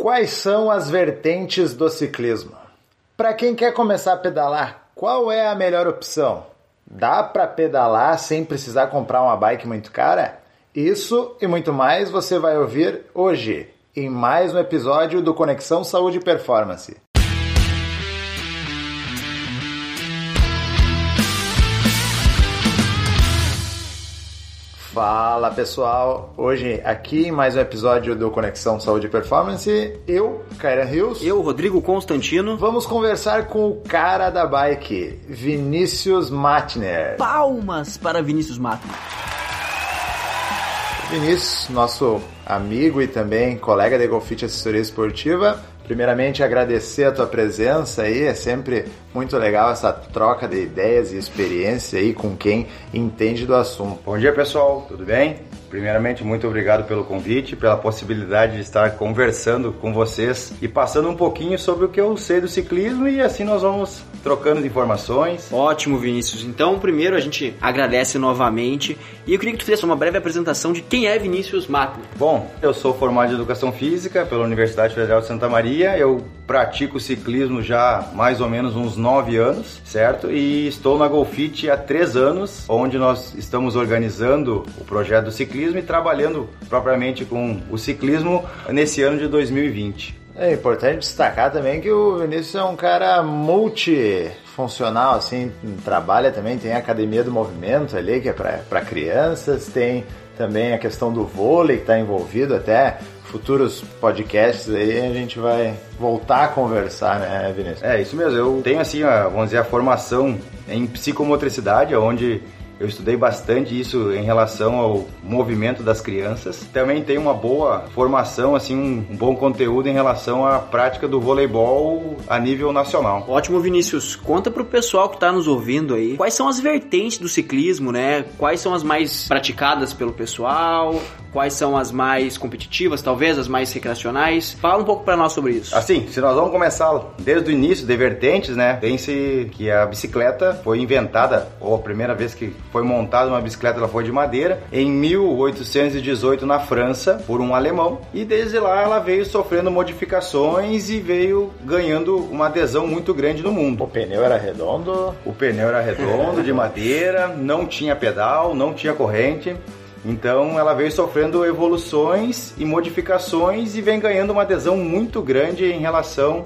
Quais são as vertentes do ciclismo? Para quem quer começar a pedalar, qual é a melhor opção? Dá para pedalar sem precisar comprar uma bike muito cara? Isso e muito mais você vai ouvir hoje em mais um episódio do Conexão Saúde e Performance. Fala pessoal, hoje aqui em mais um episódio do Conexão Saúde e Performance, eu, Kaira Rios, eu, Rodrigo Constantino, vamos conversar com o cara da bike, Vinícius Matner. Palmas para Vinícius Matner. Vinícius, nosso amigo e também colega da Golfit Assessoria Esportiva, Primeiramente, agradecer a tua presença aí, é sempre muito legal essa troca de ideias e experiência aí com quem entende do assunto. Bom dia, pessoal, tudo bem? Primeiramente, muito obrigado pelo convite, pela possibilidade de estar conversando com vocês e passando um pouquinho sobre o que eu sei do ciclismo e assim nós vamos trocando informações. Ótimo, Vinícius. Então, primeiro a gente agradece novamente e eu queria que tu fizesse uma breve apresentação de quem é Vinícius Matner. Bom, eu sou formado em Educação Física pela Universidade Federal de Santa Maria, eu pratico ciclismo já mais ou menos uns nove anos, certo? E estou na Golfit há três anos, onde nós estamos organizando o projeto do ciclismo e trabalhando propriamente com o ciclismo nesse ano de 2020. É importante destacar também que o Vinícius é um cara multifuncional, assim, trabalha também, tem a academia do movimento ali, que é para crianças, tem também a questão do vôlei que está envolvido até futuros podcasts aí a gente vai voltar a conversar, né, Vinícius? É, isso mesmo. Eu tenho, assim, a, vamos dizer, a formação em psicomotricidade, onde eu estudei bastante isso em relação ao movimento das crianças. Também tem uma boa formação, assim, um, bom conteúdo em relação à prática do voleibol a nível nacional. Ótimo, Vinícius. Conta pro pessoal que está nos ouvindo aí, quais são as vertentes do ciclismo, né? Quais são as mais praticadas pelo pessoal? Quais são as mais competitivas, talvez as mais recreacionais? Fala um pouco para nós sobre isso. Assim, se nós vamos começar desde o início de vertentes, né? Pense que a bicicleta foi inventada, ou a primeira vez que foi montada uma bicicleta, ela foi de madeira, em 1818 na França, por um alemão, e desde lá ela veio sofrendo modificações e veio ganhando uma adesão muito grande no mundo. O pneu era redondo? O pneu era redondo, de madeira, não tinha pedal, não tinha corrente. Então ela veio sofrendo evoluções e modificações e vem ganhando uma adesão muito grande em relação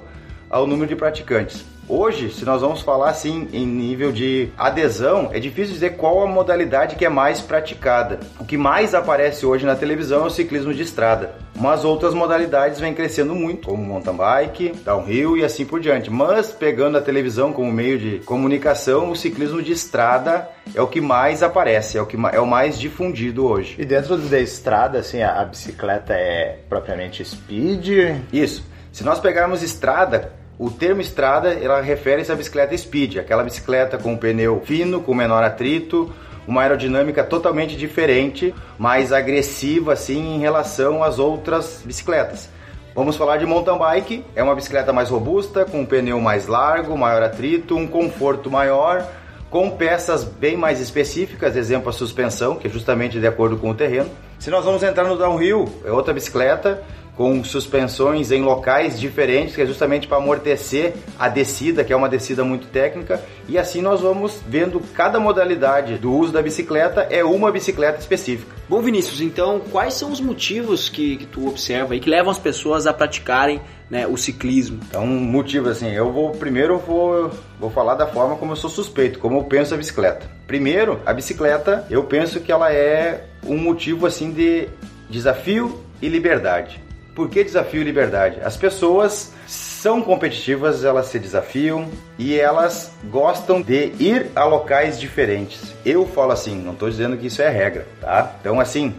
ao número de praticantes. Hoje, se nós vamos falar assim em nível de adesão, é difícil dizer qual a modalidade que é mais praticada. O que mais aparece hoje na televisão é o ciclismo de estrada, mas outras modalidades vêm crescendo muito, como mountain bike, downhill e assim por diante. Mas pegando a televisão como meio de comunicação, o ciclismo de estrada é o que mais aparece, é o que é o mais difundido hoje. E dentro da estrada, assim, a, a bicicleta é propriamente speed? Isso. Se nós pegarmos estrada, o termo estrada, ela refere-se à bicicleta speed, aquela bicicleta com pneu fino, com menor atrito, uma aerodinâmica totalmente diferente, mais agressiva assim em relação às outras bicicletas. Vamos falar de mountain bike, é uma bicicleta mais robusta, com um pneu mais largo, maior atrito, um conforto maior, com peças bem mais específicas, exemplo a suspensão, que é justamente de acordo com o terreno. Se nós vamos entrar no downhill, é outra bicicleta com suspensões em locais diferentes, que é justamente para amortecer a descida, que é uma descida muito técnica, e assim nós vamos vendo cada modalidade do uso da bicicleta é uma bicicleta específica. Bom, Vinícius, então quais são os motivos que, que tu observa e que levam as pessoas a praticarem né, o ciclismo? Então, motivos assim, eu vou primeiro vou, vou falar da forma como eu sou suspeito, como eu penso a bicicleta. Primeiro, a bicicleta, eu penso que ela é um motivo assim de desafio e liberdade. Por que desafio e liberdade? As pessoas são competitivas, elas se desafiam e elas gostam de ir a locais diferentes. Eu falo assim, não estou dizendo que isso é regra, tá? Então, assim,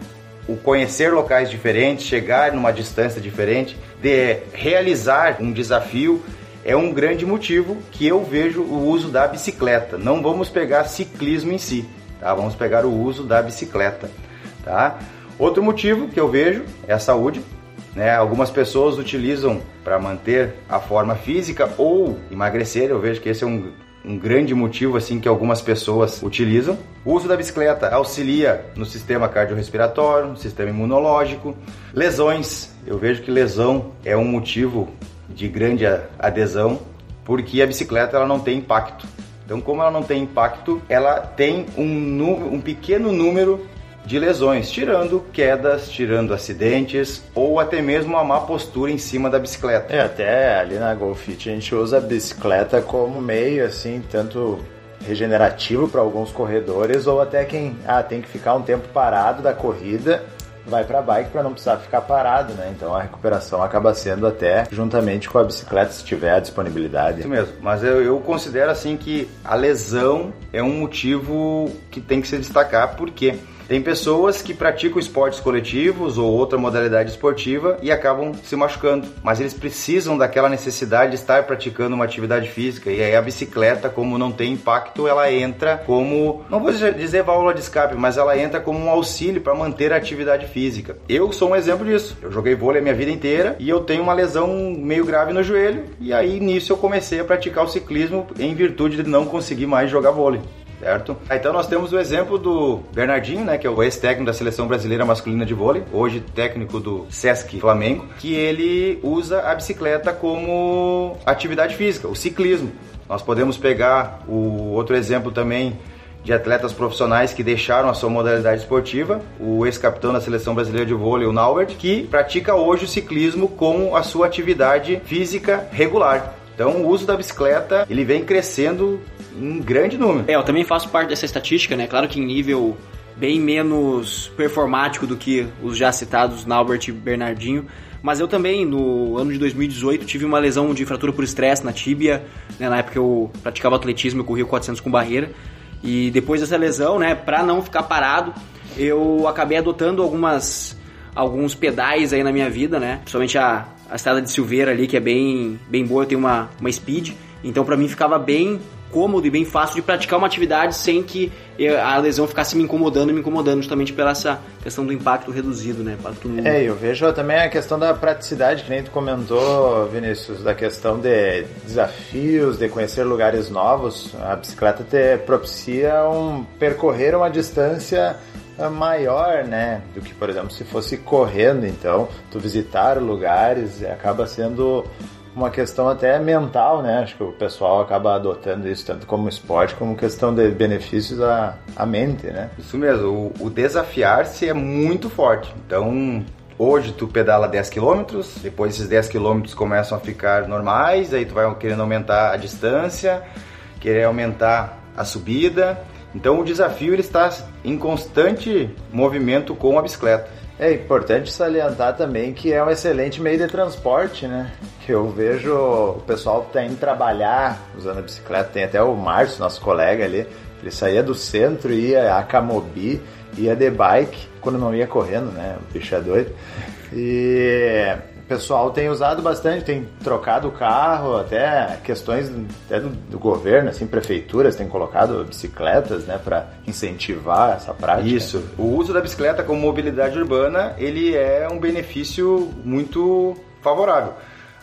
o conhecer locais diferentes, chegar numa distância diferente, de realizar um desafio é um grande motivo que eu vejo o uso da bicicleta. Não vamos pegar ciclismo em si, tá? Vamos pegar o uso da bicicleta, tá? Outro motivo que eu vejo é a saúde. Né? Algumas pessoas utilizam para manter a forma física ou emagrecer. Eu vejo que esse é um, um grande motivo assim que algumas pessoas utilizam. O uso da bicicleta auxilia no sistema cardiorrespiratório, no sistema imunológico, lesões. Eu vejo que lesão é um motivo de grande adesão, porque a bicicleta ela não tem impacto. Então, como ela não tem impacto, ela tem um, um pequeno número de lesões, tirando quedas, tirando acidentes ou até mesmo uma má postura em cima da bicicleta. É, até ali na Golfit a gente usa a bicicleta como meio assim, tanto regenerativo para alguns corredores ou até quem ah, tem que ficar um tempo parado da corrida vai para a bike para não precisar ficar parado, né? Então a recuperação acaba sendo até juntamente com a bicicleta se tiver a disponibilidade. Isso mesmo, mas eu, eu considero assim que a lesão é um motivo que tem que se destacar porque tem pessoas que praticam esportes coletivos ou outra modalidade esportiva e acabam se machucando, mas eles precisam daquela necessidade de estar praticando uma atividade física e aí a bicicleta, como não tem impacto, ela entra como, não vou dizer válvula de escape, mas ela entra como um auxílio para manter a atividade física. Eu sou um exemplo disso. Eu joguei vôlei a minha vida inteira e eu tenho uma lesão meio grave no joelho e aí nisso eu comecei a praticar o ciclismo em virtude de não conseguir mais jogar vôlei certo? Então nós temos o exemplo do Bernardinho, né, que é o ex-técnico da seleção brasileira masculina de vôlei, hoje técnico do Sesc Flamengo, que ele usa a bicicleta como atividade física, o ciclismo. Nós podemos pegar o outro exemplo também de atletas profissionais que deixaram a sua modalidade esportiva, o ex-capitão da seleção brasileira de vôlei, o Naubert, que pratica hoje o ciclismo como a sua atividade física regular. Então, o uso da bicicleta, ele vem crescendo em grande número. É, eu também faço parte dessa estatística, né? Claro que em nível bem menos performático do que os já citados Naubert e Bernardinho, mas eu também, no ano de 2018, tive uma lesão de fratura por estresse na tíbia, né? na época eu praticava atletismo, eu corria 400 com barreira, e depois dessa lesão, né, para não ficar parado, eu acabei adotando algumas alguns pedais aí na minha vida, né? Principalmente a, a estrada de Silveira ali, que é bem, bem boa, tenho uma, uma speed. Então para mim ficava bem cômodo e bem fácil de praticar uma atividade sem que a lesão ficasse me incomodando e me incomodando justamente pela essa questão do impacto reduzido, né? É, eu vejo também a questão da praticidade, que nem tu comentou, Vinícius, da questão de desafios, de conhecer lugares novos. A bicicleta te propicia um percorrer uma distância maior, né, do que, por exemplo, se fosse correndo, então, tu visitar lugares acaba sendo uma questão até mental, né? Acho que o pessoal acaba adotando isso tanto como esporte como questão de benefícios à, à mente, né? Isso mesmo, o, o desafiar-se é muito forte. Então, hoje tu pedala 10 km, depois esses 10 km começam a ficar normais, aí tu vai querendo aumentar a distância, querer aumentar a subida. Então, o desafio ele está em constante movimento com a bicicleta. É importante salientar também que é um excelente meio de transporte, né? Que eu vejo o pessoal que tá indo trabalhar usando a bicicleta, tem até o Márcio, nosso colega ali, ele saía do centro, ia a Camobi, ia de bike, quando não ia correndo, né? O bicho é doido. E pessoal tem usado bastante, tem trocado o carro, até questões até do, do, governo, assim, prefeituras têm colocado bicicletas, né, para incentivar essa prática. Isso. O uso da bicicleta como mobilidade urbana, ele é um benefício muito favorável.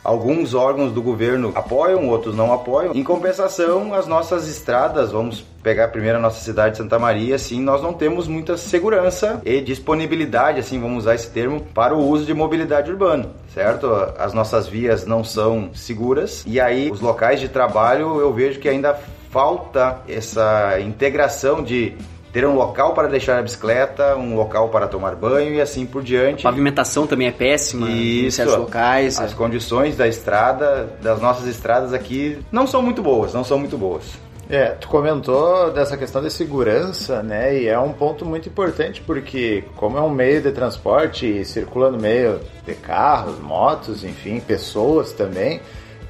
Alguns órgãos do governo apoiam, outros não apoiam. Em compensação, as nossas estradas, vamos pegar primeiro a nossa cidade de Santa Maria, assim, nós não temos muita segurança e disponibilidade, assim, vamos usar esse termo, para o uso de mobilidade urbana, certo? As nossas vias não são seguras e aí os locais de trabalho eu vejo que ainda falta essa integração de ter um local para deixar a bicicleta, um local para tomar banho e assim por diante. A pavimentação também é péssima Isso, em certos locais. As condições da estrada, das nossas estradas aqui, não são muito boas, não são muito boas. É, tu comentou dessa questão de segurança, né? E é um ponto muito importante porque como é um meio de transporte e circula no meio de carros, motos, enfim, pessoas também,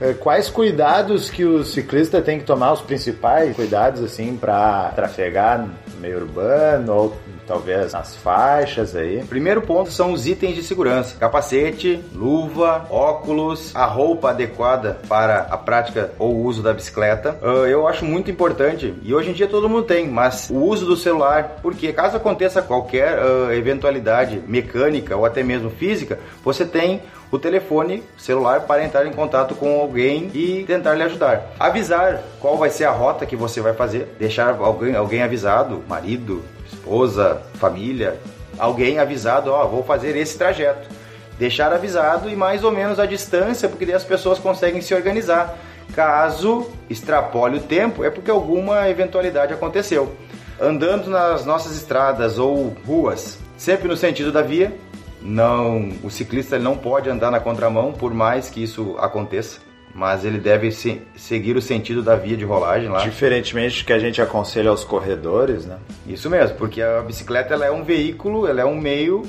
é, quais cuidados que o ciclista tem que tomar, os principais cuidados assim para trafegar no meio urbano ou talvez nas faixas aí. Primeiro ponto são os itens de segurança: capacete, luva, óculos, a roupa adequada para a prática ou uso da bicicleta. Uh, eu acho muito importante e hoje em dia todo mundo tem, mas o uso do celular, porque caso aconteça qualquer uh, eventualidade mecânica ou até mesmo física, você tem o telefone celular para entrar em contato com alguém e tentar lhe ajudar. Avisar qual vai ser a rota que você vai fazer, deixar alguém, alguém avisado, marido, esposa, família, alguém avisado, ó, oh, vou fazer esse trajeto. Deixar avisado e mais ou menos a distância, porque daí as pessoas conseguem se organizar. Caso extrapole o tempo, é porque alguma eventualidade aconteceu. Andando nas nossas estradas ou ruas, sempre no sentido da via, não, o ciclista não pode andar na contramão por mais que isso aconteça, mas ele deve se, seguir o sentido da via de rolagem lá. Diferentemente do que a gente aconselha aos corredores, né? Isso mesmo, porque a bicicleta ela é um veículo, ela é um meio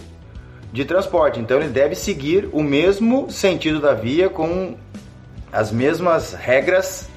de transporte, então ele deve seguir o mesmo sentido da via com as mesmas regras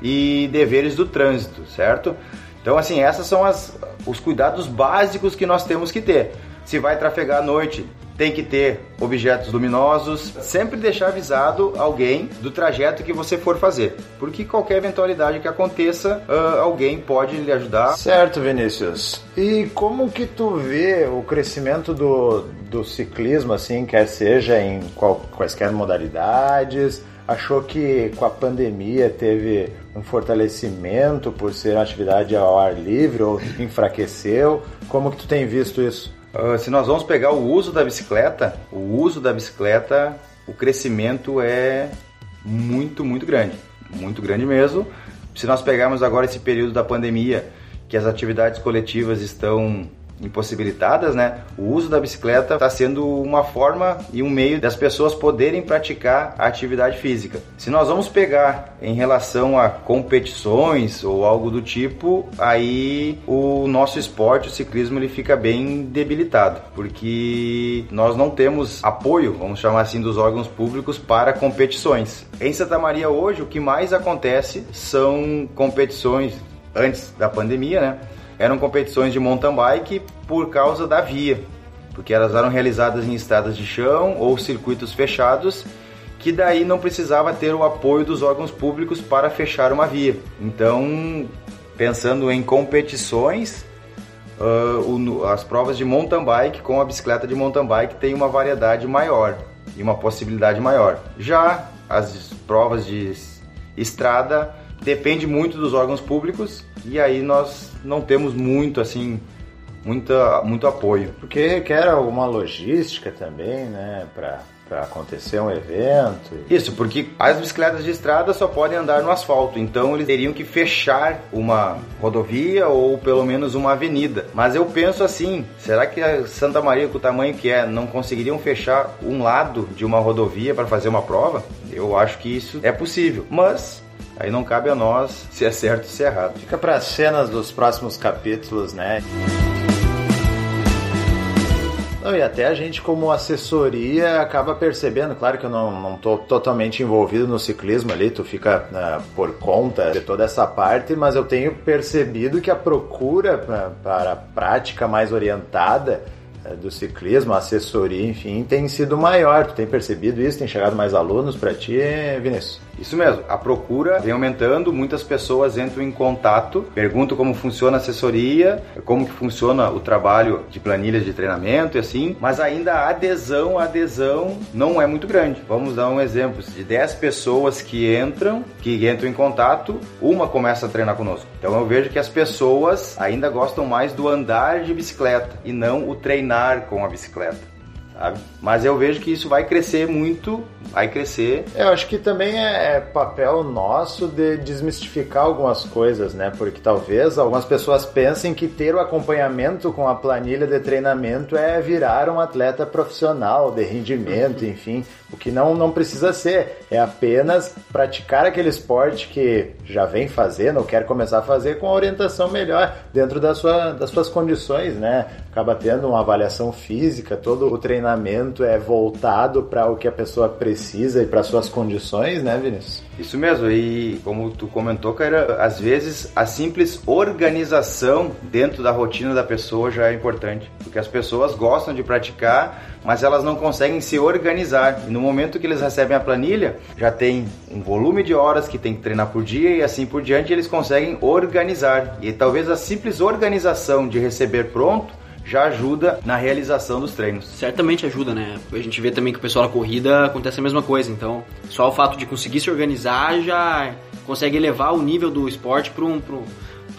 e deveres do trânsito, certo? Então assim, essas são as, os cuidados básicos que nós temos que ter. Se vai trafegar à noite, tem que ter objetos luminosos, sempre deixar avisado alguém do trajeto que você for fazer, porque qualquer eventualidade que aconteça, uh, alguém pode lhe ajudar. Certo, Vinícius. E como que tu vê o crescimento do, do ciclismo, assim, quer seja em qual, quaisquer modalidades? Achou que com a pandemia teve um fortalecimento por ser uma atividade ao ar livre ou enfraqueceu? Como que tu tem visto isso? Uh, se nós vamos pegar o uso da bicicleta, o uso da bicicleta, o crescimento é muito, muito grande. Muito grande mesmo. Se nós pegarmos agora esse período da pandemia, que as atividades coletivas estão impossibilitadas, né? O uso da bicicleta está sendo uma forma e um meio das pessoas poderem praticar a atividade física. Se nós vamos pegar em relação a competições ou algo do tipo, aí o nosso esporte, o ciclismo, ele fica bem debilitado, porque nós não temos apoio, vamos chamar assim, dos órgãos públicos para competições. Em Santa Maria hoje, o que mais acontece são competições antes da pandemia, né? Eram competições de mountain bike por causa da via, porque elas eram realizadas em estradas de chão ou circuitos fechados, que daí não precisava ter o apoio dos órgãos públicos para fechar uma via. Então, pensando em competições, uh, as provas de mountain bike com a bicicleta de mountain bike têm uma variedade maior e uma possibilidade maior. Já as provas de estrada depende muito dos órgãos públicos e aí nós não temos muito assim muita, muito apoio. Porque requer alguma logística também, né, para para acontecer um evento. Isso, porque as bicicletas de estrada só podem andar no asfalto, então eles teriam que fechar uma rodovia ou pelo menos uma avenida. Mas eu penso assim, será que a Santa Maria com o tamanho que é não conseguiriam fechar um lado de uma rodovia para fazer uma prova? Eu acho que isso é possível, mas Aí não cabe a nós se é certo ou se é errado. Fica para as cenas dos próximos capítulos, né? Não, e até a gente como assessoria acaba percebendo, claro que eu não, não tô totalmente envolvido no ciclismo ali, tu fica uh, por conta de toda essa parte, mas eu tenho percebido que a procura para a prática mais orientada uh, do ciclismo, assessoria, enfim, tem sido maior. Tu tem percebido isso? Tem chegado mais alunos para ti, Vinícius? Isso mesmo, a procura vem aumentando, muitas pessoas entram em contato, perguntam como funciona a assessoria, como que funciona o trabalho de planilhas de treinamento e assim, mas ainda a adesão, a adesão não é muito grande. Vamos dar um exemplo, de 10 pessoas que entram, que entram em contato, uma começa a treinar conosco. Então eu vejo que as pessoas ainda gostam mais do andar de bicicleta e não o treinar com a bicicleta sabe? Mas eu vejo que isso vai crescer muito, vai crescer. Eu acho que também é, é papel nosso de desmistificar algumas coisas, né? Porque talvez algumas pessoas pensem que ter o acompanhamento com a planilha de treinamento é virar um atleta profissional de rendimento, enfim, o que não, não precisa ser. É apenas praticar aquele esporte que já vem fazendo ou quer começar a fazer com a orientação melhor dentro da sua, das suas condições, né? Acaba tendo uma avaliação física, todo o treinamento é voltado para o que a pessoa precisa e para suas condições, né, Vinícius? Isso mesmo, e como tu comentou, cara, às vezes a simples organização dentro da rotina da pessoa já é importante, porque as pessoas gostam de praticar, mas elas não conseguem se organizar. E no momento que eles recebem a planilha, já tem um volume de horas que tem que treinar por dia e assim por diante, eles conseguem organizar. E talvez a simples organização de receber pronto já ajuda na realização dos treinos. Certamente ajuda, né? A gente vê também que o pessoal da corrida acontece a mesma coisa. Então, só o fato de conseguir se organizar já consegue elevar o nível do esporte para um,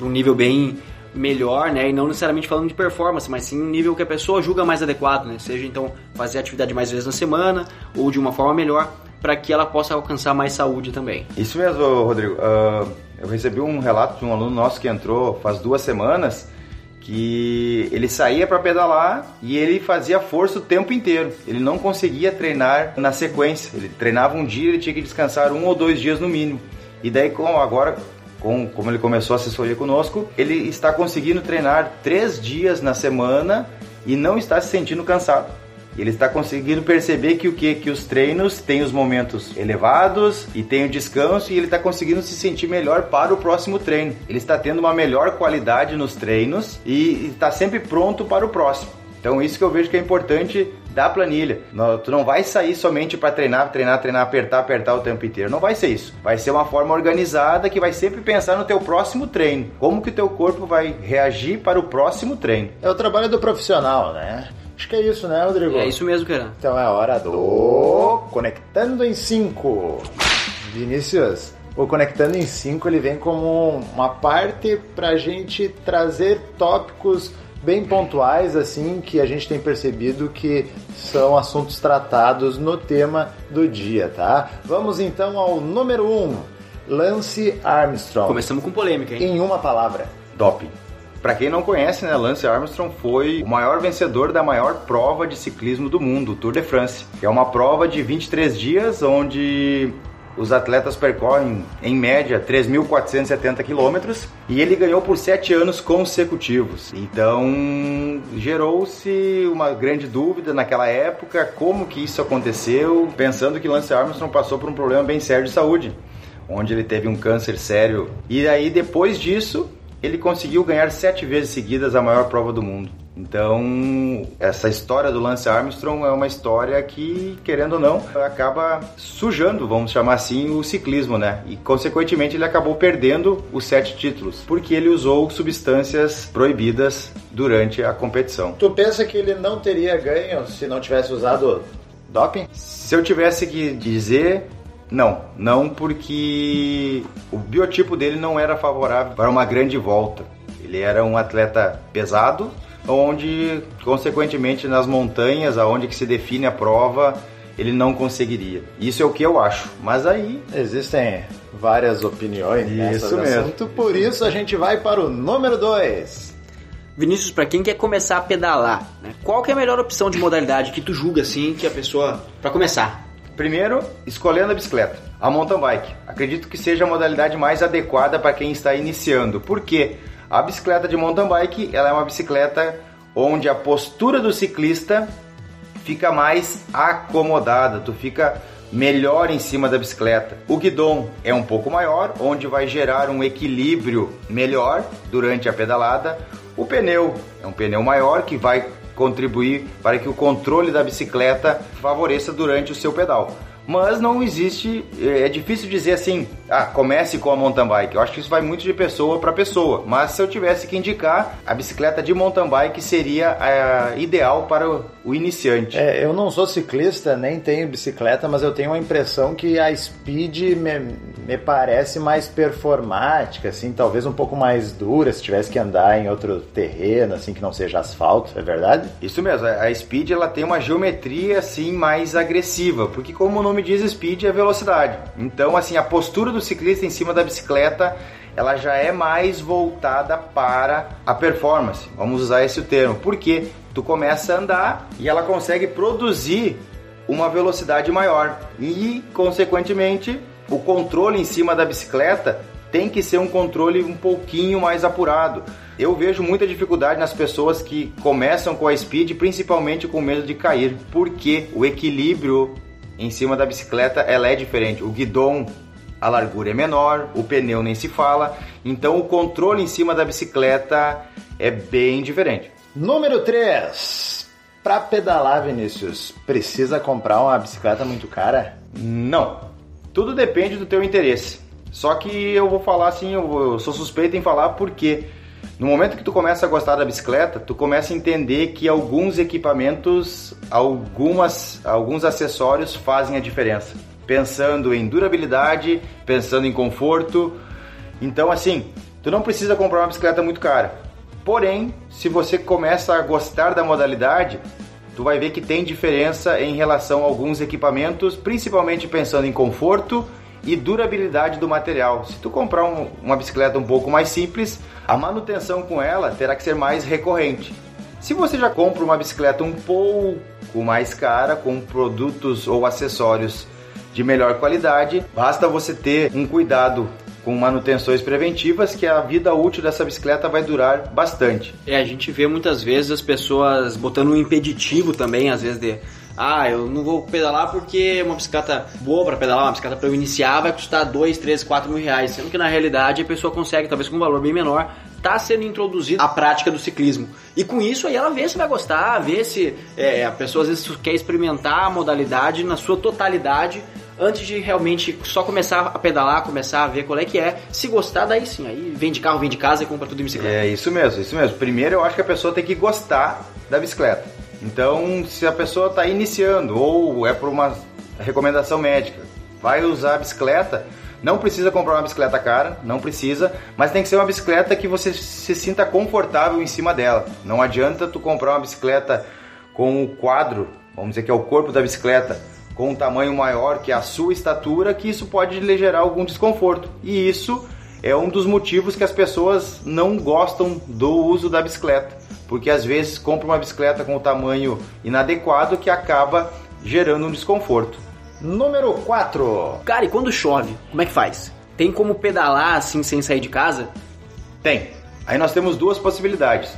um nível bem melhor, né? E não necessariamente falando de performance, mas sim um nível que a pessoa julga mais adequado, né? Seja então fazer atividade mais vezes na semana ou de uma forma melhor para que ela possa alcançar mais saúde também. Isso mesmo, Rodrigo. Uh, eu recebi um relato de um aluno nosso que entrou faz duas semanas que ele saía para pedalar e ele fazia força o tempo inteiro. Ele não conseguia treinar na sequência. Ele treinava um dia, ele tinha que descansar um ou dois dias no mínimo. E daí, com, agora, com, como ele começou a assessoria conosco, ele está conseguindo treinar três dias na semana e não está se sentindo cansado. Ele está conseguindo perceber que o que que os treinos têm os momentos elevados e tem o descanso e ele está conseguindo se sentir melhor para o próximo treino. Ele está tendo uma melhor qualidade nos treinos e está sempre pronto para o próximo. Então isso que eu vejo que é importante da planilha. tu não vai sair somente para treinar, treinar, treinar, apertar, apertar o tempo inteiro. Não vai ser isso. Vai ser uma forma organizada que vai sempre pensar no teu próximo treino. Como que o teu corpo vai reagir para o próximo treino. É o trabalho do profissional, né? Acho que é isso, né, Rodrigo? É isso mesmo, cara. Então é hora do Conectando em 5. Vinícius, o Conectando em 5 ele vem como uma parte para a gente trazer tópicos bem pontuais assim que a gente tem percebido que são assuntos tratados no tema do dia, tá? Vamos então ao número 1, um, Lance Armstrong. Começamos com polêmica, hein? Em uma palavra, doping. Para quem não conhece, né, Lance Armstrong foi o maior vencedor da maior prova de ciclismo do mundo, o Tour de France. É uma prova de 23 dias onde os atletas percorrem em média 3.470 quilômetros e ele ganhou por sete anos consecutivos. Então gerou-se uma grande dúvida naquela época como que isso aconteceu, pensando que Lance Armstrong passou por um problema bem sério de saúde, onde ele teve um câncer sério. E aí depois disso ele conseguiu ganhar sete vezes seguidas a maior prova do mundo. Então, essa história do Lance Armstrong é uma história que, querendo ou não, acaba sujando, vamos chamar assim, o ciclismo, né? E, consequentemente, ele acabou perdendo os sete títulos, porque ele usou substâncias proibidas durante a competição. Tu pensa que ele não teria ganho se não tivesse usado doping? Se eu tivesse que dizer, não, não porque o biotipo dele não era favorável para uma grande volta. Ele era um atleta pesado, onde, consequentemente, nas montanhas, aonde que se define a prova, ele não conseguiria. Isso é o que eu acho. Mas aí existem várias opiniões isso mesmo. assunto, por isso a gente vai para o número 2. Vinícius, para quem quer começar a pedalar, né, qual que é a melhor opção de modalidade que tu julga assim que a pessoa para começar? Primeiro, escolhendo a bicicleta, a mountain bike. Acredito que seja a modalidade mais adequada para quem está iniciando. Por quê? A bicicleta de mountain bike, ela é uma bicicleta onde a postura do ciclista fica mais acomodada, tu fica melhor em cima da bicicleta. O guidão é um pouco maior, onde vai gerar um equilíbrio melhor durante a pedalada. O pneu é um pneu maior que vai contribuir para que o controle da bicicleta favoreça durante o seu pedal. Mas não existe, é difícil dizer assim, ah, comece com a mountain bike. Eu acho que isso vai muito de pessoa para pessoa, mas se eu tivesse que indicar, a bicicleta de mountain bike seria a ideal para o iniciante. É, eu não sou ciclista, nem tenho bicicleta, mas eu tenho a impressão que a Speed me, me parece mais performática, assim, talvez um pouco mais dura se tivesse que andar em outro terreno, assim, que não seja asfalto, é verdade? Isso mesmo, a Speed ela tem uma geometria, assim, mais agressiva, porque como o nome diz, Speed é velocidade. Então, assim, a postura do ciclista em cima da bicicleta ela já é mais voltada para a performance. Vamos usar esse termo. Porque tu começa a andar e ela consegue produzir uma velocidade maior e, consequentemente, o controle em cima da bicicleta tem que ser um controle um pouquinho mais apurado. Eu vejo muita dificuldade nas pessoas que começam com a speed, principalmente com medo de cair, porque o equilíbrio em cima da bicicleta ela é diferente. O guidão, a largura é menor, o pneu nem se fala, então o controle em cima da bicicleta é bem diferente. Número 3. Para pedalar, Vinícius, precisa comprar uma bicicleta muito cara? Não. Tudo depende do teu interesse. Só que eu vou falar assim, eu, sou suspeito em falar porque no momento que tu começa a gostar da bicicleta, tu começa a entender que alguns equipamentos, algumas, alguns acessórios fazem a diferença. Pensando em durabilidade, pensando em conforto. Então, assim, tu não precisa comprar uma bicicleta muito cara. Porém, se você começa a gostar da modalidade, tu vai ver que tem diferença em relação a alguns equipamentos, principalmente pensando em conforto e durabilidade do material. Se tu comprar um, uma bicicleta um pouco mais simples, a manutenção com ela terá que ser mais recorrente. Se você já compra uma bicicleta um pouco mais cara, com produtos ou acessórios de melhor qualidade, basta você ter um cuidado com manutenções preventivas que a vida útil dessa bicicleta vai durar bastante. É, a gente vê muitas vezes as pessoas botando um impeditivo também, às vezes de ah, eu não vou pedalar porque uma bicicleta boa para pedalar, uma bicicleta para eu iniciar vai custar 2, 3, 4 mil reais. Sendo que na realidade a pessoa consegue, talvez com um valor bem menor, tá sendo introduzida a prática do ciclismo. E com isso aí ela vê se vai gostar, vê se é, a pessoa às vezes quer experimentar a modalidade na sua totalidade antes de realmente só começar a pedalar, começar a ver qual é que é. Se gostar, daí sim, aí vem de carro, vem de casa e compra tudo em bicicleta. É isso mesmo, isso mesmo. Primeiro eu acho que a pessoa tem que gostar da bicicleta. Então, se a pessoa está iniciando ou é por uma recomendação médica, vai usar a bicicleta, não precisa comprar uma bicicleta cara, não precisa, mas tem que ser uma bicicleta que você se sinta confortável em cima dela. Não adianta tu comprar uma bicicleta com o quadro, vamos dizer que é o corpo da bicicleta, com um tamanho maior que a sua estatura, que isso pode lhe gerar algum desconforto. E isso é um dos motivos que as pessoas não gostam do uso da bicicleta porque às vezes compra uma bicicleta com o tamanho inadequado que acaba gerando um desconforto. Número 4. Cara, e quando chove, como é que faz? Tem como pedalar assim sem sair de casa? Tem. Aí nós temos duas possibilidades,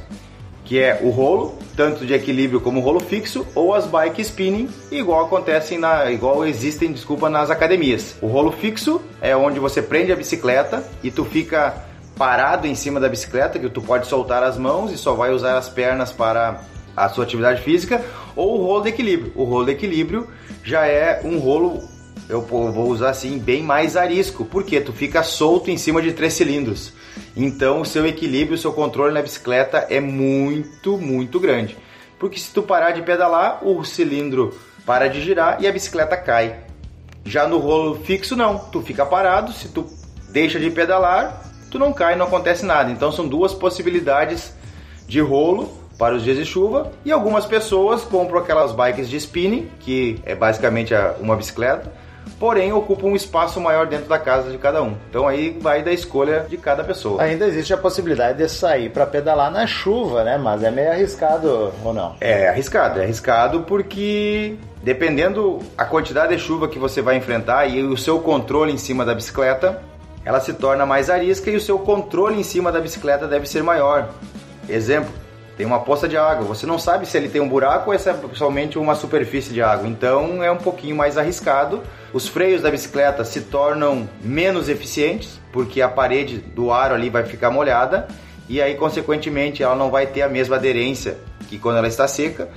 que é o rolo, tanto de equilíbrio como rolo fixo, ou as bike spinning, igual acontecem na, igual existem, desculpa, nas academias. O rolo fixo é onde você prende a bicicleta e tu fica parado em cima da bicicleta, que tu pode soltar as mãos e só vai usar as pernas para a sua atividade física, ou o rolo de equilíbrio. O rolo de equilíbrio já é um rolo, eu vou usar assim, bem mais arisco, porque tu fica solto em cima de três cilindros. Então o seu equilíbrio, o seu controle na bicicleta é muito, muito grande. Porque se tu parar de pedalar, o cilindro para de girar e a bicicleta cai. Já no rolo fixo não, tu fica parado, se tu deixa de pedalar, tu não cai, não acontece nada. Então são duas possibilidades de rolo para os dias de chuva e algumas pessoas compram aquelas bikes de spinning, que é basicamente uma bicicleta, porém ocupa um espaço maior dentro da casa de cada um. Então aí vai da escolha de cada pessoa. Ainda existe a possibilidade de sair para pedalar na chuva, né? Mas é meio arriscado ou não? É arriscado, é arriscado porque dependendo a quantidade de chuva que você vai enfrentar e o seu controle em cima da bicicleta, ela se torna mais arisca e o seu controle em cima da bicicleta deve ser maior. Exemplo, tem uma poça de água, você não sabe se ele tem um buraco ou é somente uma superfície de água, então é um pouquinho mais arriscado. Os freios da bicicleta se tornam menos eficientes, porque a parede do aro ali vai ficar molhada. E aí, consequentemente, ela não vai ter a mesma aderência que quando ela está seca,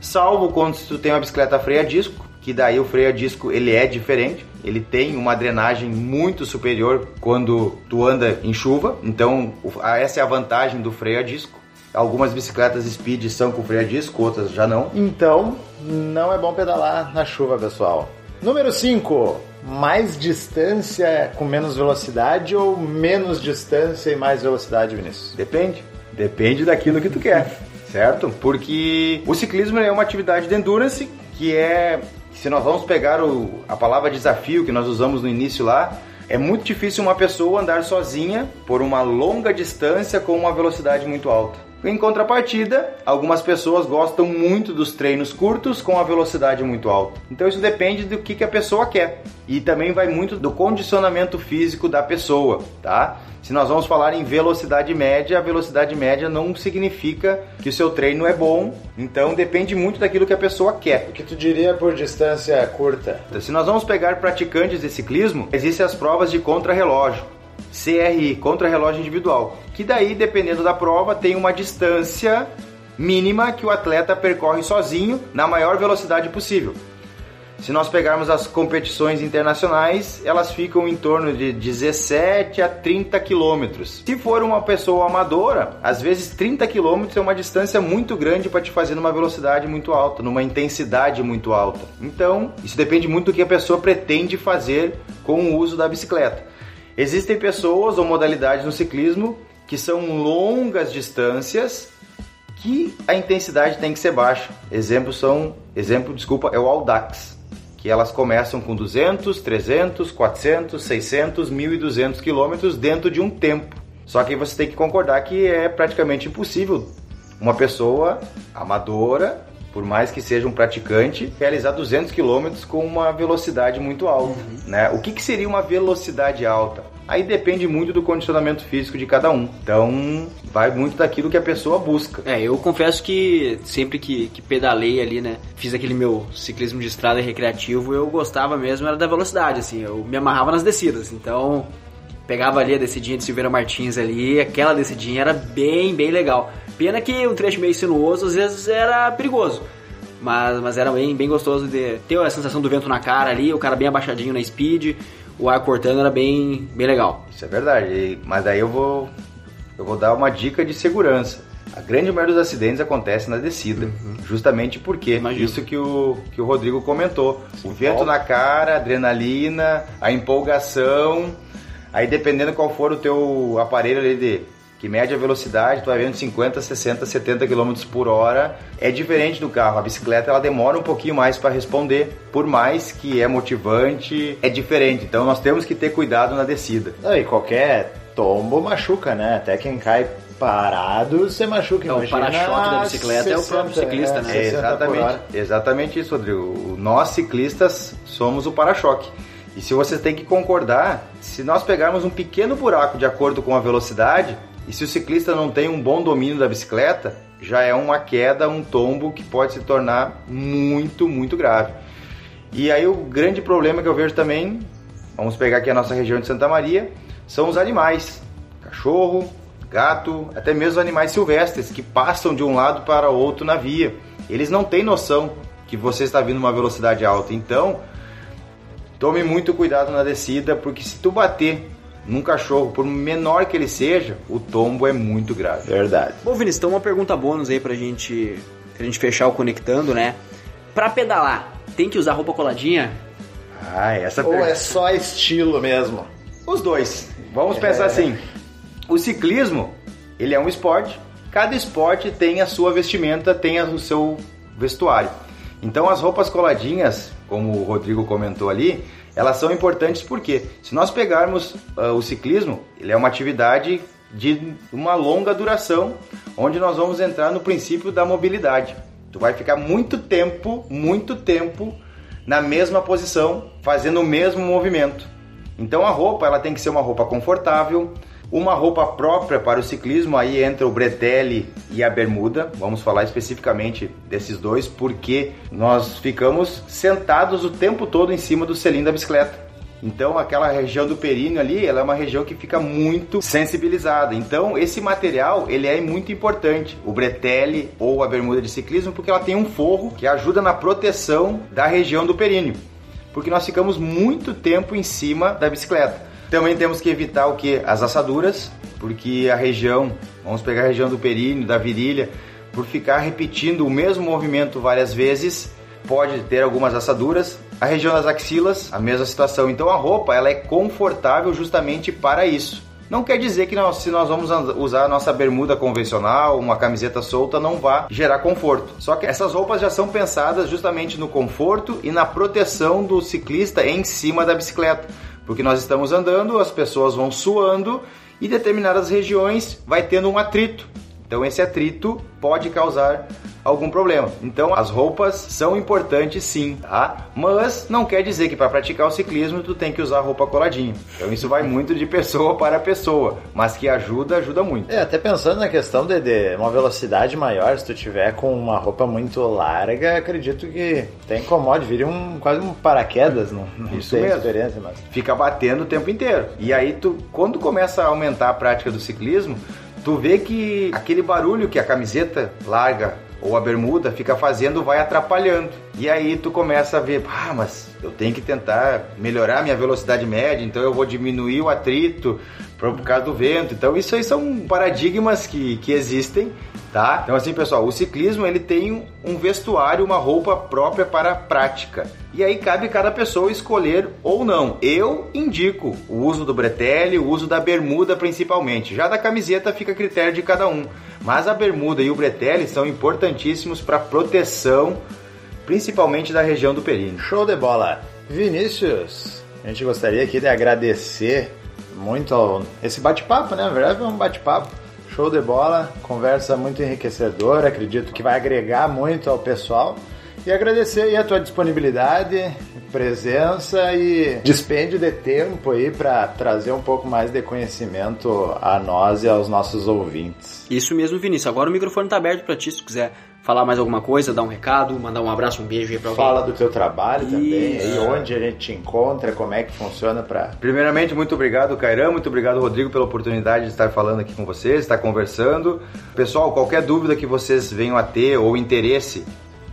salvo quando tu tem uma bicicleta freio a disco, que daí o freio a disco ele é diferente, ele tem uma drenagem muito superior quando tu anda em chuva, então essa é a vantagem do freio a disco. Algumas bicicletas speed são com freio a disco, outras já não. Então, não é bom pedalar na chuva, pessoal. Número 5. Mais distância com menos velocidade ou menos distância e mais velocidade, Vinícius? Depende. Depende daquilo que tu quer, certo? Porque o ciclismo é uma atividade de endurance que é se nós vamos pegar o, a palavra desafio que nós usamos no início lá, é muito difícil uma pessoa andar sozinha por uma longa distância com uma velocidade muito alta. Em contrapartida, algumas pessoas gostam muito dos treinos curtos com a velocidade muito alta. Então isso depende do que, que a pessoa quer. E também vai muito do condicionamento físico da pessoa, tá? Se nós vamos falar em velocidade média, a velocidade média não significa que o seu treino é bom, então depende muito daquilo que a pessoa quer. O que tu diria por distância curta? Se nós vamos pegar praticantes de ciclismo, existem as provas de contrarrelógio. CRI, contra-relógio individual, que daí, dependendo da prova, tem uma distância mínima que o atleta percorre sozinho na maior velocidade possível. Se nós pegarmos as competições internacionais, elas ficam em torno de 17 a 30 quilômetros. Se for uma pessoa amadora, às vezes 30 quilômetros é uma distância muito grande para te fazer numa velocidade muito alta, numa intensidade muito alta. Então, isso depende muito do que a pessoa pretende fazer com o uso da bicicleta. Existem pessoas ou modalidades no ciclismo que são longas distâncias que a intensidade tem que ser baixa. Exemplo são, exemplo, desculpa, é o Audax, que elas começam com 200, 300, 400, 600, 1200 quilômetros dentro de um tempo. Só que você tem que concordar que é praticamente impossível uma pessoa amadora por mais que seja um praticante, realizar 200 km com uma velocidade muito alta. Uhum. Né? O que, que seria uma velocidade alta? Aí depende muito do condicionamento físico de cada um. Então, vai muito daquilo que a pessoa busca. É, eu confesso que sempre que, que pedalei ali, né, fiz aquele meu ciclismo de estrada recreativo, eu gostava mesmo era da velocidade, assim, eu me amarrava nas descidas. Então, pegava ali a descidinha de Silveira Martins ali, aquela descidinha era bem, bem legal. Pena que um trecho meio sinuoso às vezes era perigoso. Mas, mas era bem, bem gostoso de ter a sensação do vento na cara ali, o cara bem abaixadinho na speed, o ar cortando era bem, bem legal. Isso é verdade, mas aí eu vou, eu vou dar uma dica de segurança. A grande maioria dos acidentes acontece na descida, uhum. justamente porque Imagino. isso que o, que o Rodrigo comentou. Sim, o vento na cara, a adrenalina, a empolgação, aí dependendo qual for o teu aparelho ali de que mede a velocidade, tu vai vendo 50, 60, 70 km por hora, é diferente do carro. A bicicleta ela demora um pouquinho mais para responder, por mais que é motivante, é diferente. Então nós temos que ter cuidado na descida. e qualquer tombo machuca, né? Até quem cai parado, você machuca. Então, o para-choque da bicicleta 60, é o próprio ciclista, é, né? É exatamente, exatamente isso, Rodrigo. Nós ciclistas somos o para-choque. E se você tem que concordar, se nós pegarmos um pequeno buraco de acordo com a velocidade, e se o ciclista não tem um bom domínio da bicicleta, já é uma queda, um tombo que pode se tornar muito, muito grave. E aí o grande problema que eu vejo também, vamos pegar aqui a nossa região de Santa Maria, são os animais. Cachorro, gato, até mesmo animais silvestres que passam de um lado para outro na via. Eles não têm noção que você está vindo uma velocidade alta. Então, tome muito cuidado na descida, porque se tu bater num cachorro, por menor que ele seja, o tombo é muito grave. Verdade. Bom, Vinícius, então uma pergunta bônus aí pra gente, pra gente fechar o conectando, né? Pra pedalar, tem que usar roupa coladinha? Ah, essa Ou pergunta... é só estilo mesmo? Os dois. Vamos é. pensar assim. O ciclismo, ele é um esporte. Cada esporte tem a sua vestimenta, tem o seu vestuário. Então as roupas coladinhas, como o Rodrigo comentou ali, elas são importantes porque se nós pegarmos uh, o ciclismo, ele é uma atividade de uma longa duração, onde nós vamos entrar no princípio da mobilidade. Tu vai ficar muito tempo, muito tempo na mesma posição, fazendo o mesmo movimento. Então a roupa, ela tem que ser uma roupa confortável, uma roupa própria para o ciclismo, aí entra o bretelle e a bermuda. Vamos falar especificamente desses dois, porque nós ficamos sentados o tempo todo em cima do selim da bicicleta. Então, aquela região do períneo ali, ela é uma região que fica muito sensibilizada. Então, esse material, ele é muito importante. O bretelle ou a bermuda de ciclismo, porque ela tem um forro que ajuda na proteção da região do períneo. Porque nós ficamos muito tempo em cima da bicicleta. Também temos que evitar o que? As assaduras, porque a região, vamos pegar a região do períneo, da virilha, por ficar repetindo o mesmo movimento várias vezes, pode ter algumas assaduras. A região das axilas, a mesma situação. Então a roupa ela é confortável justamente para isso. Não quer dizer que nós, se nós vamos usar nossa bermuda convencional, uma camiseta solta, não vá gerar conforto. Só que essas roupas já são pensadas justamente no conforto e na proteção do ciclista em cima da bicicleta. Porque nós estamos andando, as pessoas vão suando e determinadas regiões vai tendo um atrito. Então esse atrito pode causar algum problema. Então as roupas são importantes sim, tá? Mas não quer dizer que para praticar o ciclismo tu tem que usar roupa coladinha. Então isso vai muito de pessoa para pessoa, mas que ajuda, ajuda muito. É, até pensando na questão de, de uma velocidade maior, se tu tiver com uma roupa muito larga, acredito que tem incomode, vira um quase um paraquedas, não, não Isso mesmo. diferença, mas Fica batendo o tempo inteiro. E aí tu, quando começa a aumentar a prática do ciclismo, tu vê que aquele barulho que a camiseta larga ou a bermuda fica fazendo vai atrapalhando. E aí tu começa a ver, ah, mas eu tenho que tentar melhorar minha velocidade média, então eu vou diminuir o atrito por causa do vento. Então isso aí são paradigmas que, que existem, tá? Então assim, pessoal, o ciclismo ele tem um vestuário, uma roupa própria para a prática. E aí cabe cada pessoa escolher ou não. Eu indico o uso do bretelle, o uso da bermuda principalmente. Já da camiseta fica a critério de cada um. Mas a bermuda e o bretelle são importantíssimos para proteção, principalmente da região do períneo. Show de bola. Vinícius, a gente gostaria aqui de agradecer muito ao, esse bate-papo, né? Na verdade, é um bate-papo. Show de bola, conversa muito enriquecedora, acredito que vai agregar muito ao pessoal. E agradecer aí a tua disponibilidade, presença e dispêndio de tempo aí para trazer um pouco mais de conhecimento a nós e aos nossos ouvintes. Isso mesmo, Vinícius. Agora o microfone tá aberto pra ti, se tu quiser falar mais alguma coisa, dar um recado, mandar um abraço, um beijo aí pra alguém. Fala do teu trabalho também, Isso. aí onde a gente te encontra, como é que funciona para Primeiramente, muito obrigado, Cairan, muito obrigado, Rodrigo, pela oportunidade de estar falando aqui com vocês, estar conversando. Pessoal, qualquer dúvida que vocês venham a ter ou interesse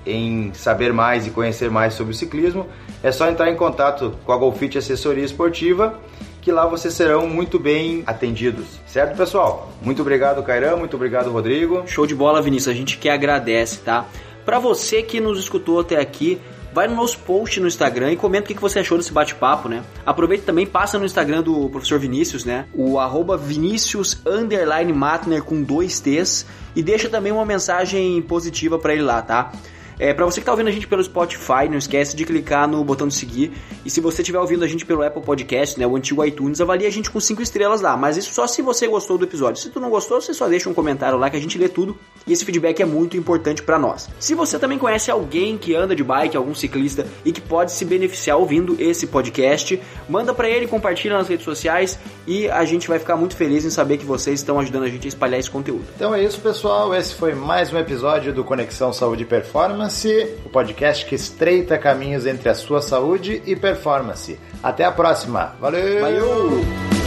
em saber mais e conhecer mais sobre o ciclismo, é só entrar em contato com a Golfit Assessoria Esportiva, que lá vocês serão muito bem atendidos. Certo, pessoal? Muito obrigado, Cairan, muito obrigado, Rodrigo. Show de bola, Vinícius. A gente que agradece, tá? Pra você que nos escutou até aqui, vai no nosso post no Instagram e comenta o que você achou desse bate-papo, né? Aproveita também, passa no Instagram do professor Vinícius, né? O arroba Vinícius Matner com dois T's e deixa também uma mensagem positiva pra ele lá, tá? É, para você que tá ouvindo a gente pelo Spotify, não esquece de clicar no botão de seguir. E se você estiver ouvindo a gente pelo Apple Podcast, né, o antigo iTunes, avalie a gente com 5 estrelas lá. Mas isso só se você gostou do episódio. Se tu não gostou, você só deixa um comentário lá que a gente lê tudo. E esse feedback é muito importante para nós. Se você também conhece alguém que anda de bike, algum ciclista e que pode se beneficiar ouvindo esse podcast, manda para ele, compartilha nas redes sociais e a gente vai ficar muito feliz em saber que vocês estão ajudando a gente a espalhar esse conteúdo. Então é isso, pessoal. Esse foi mais um episódio do Conexão Saúde e Performance, o podcast que estreita caminhos entre a sua saúde e performance. Até a próxima. Valeu! Valeu!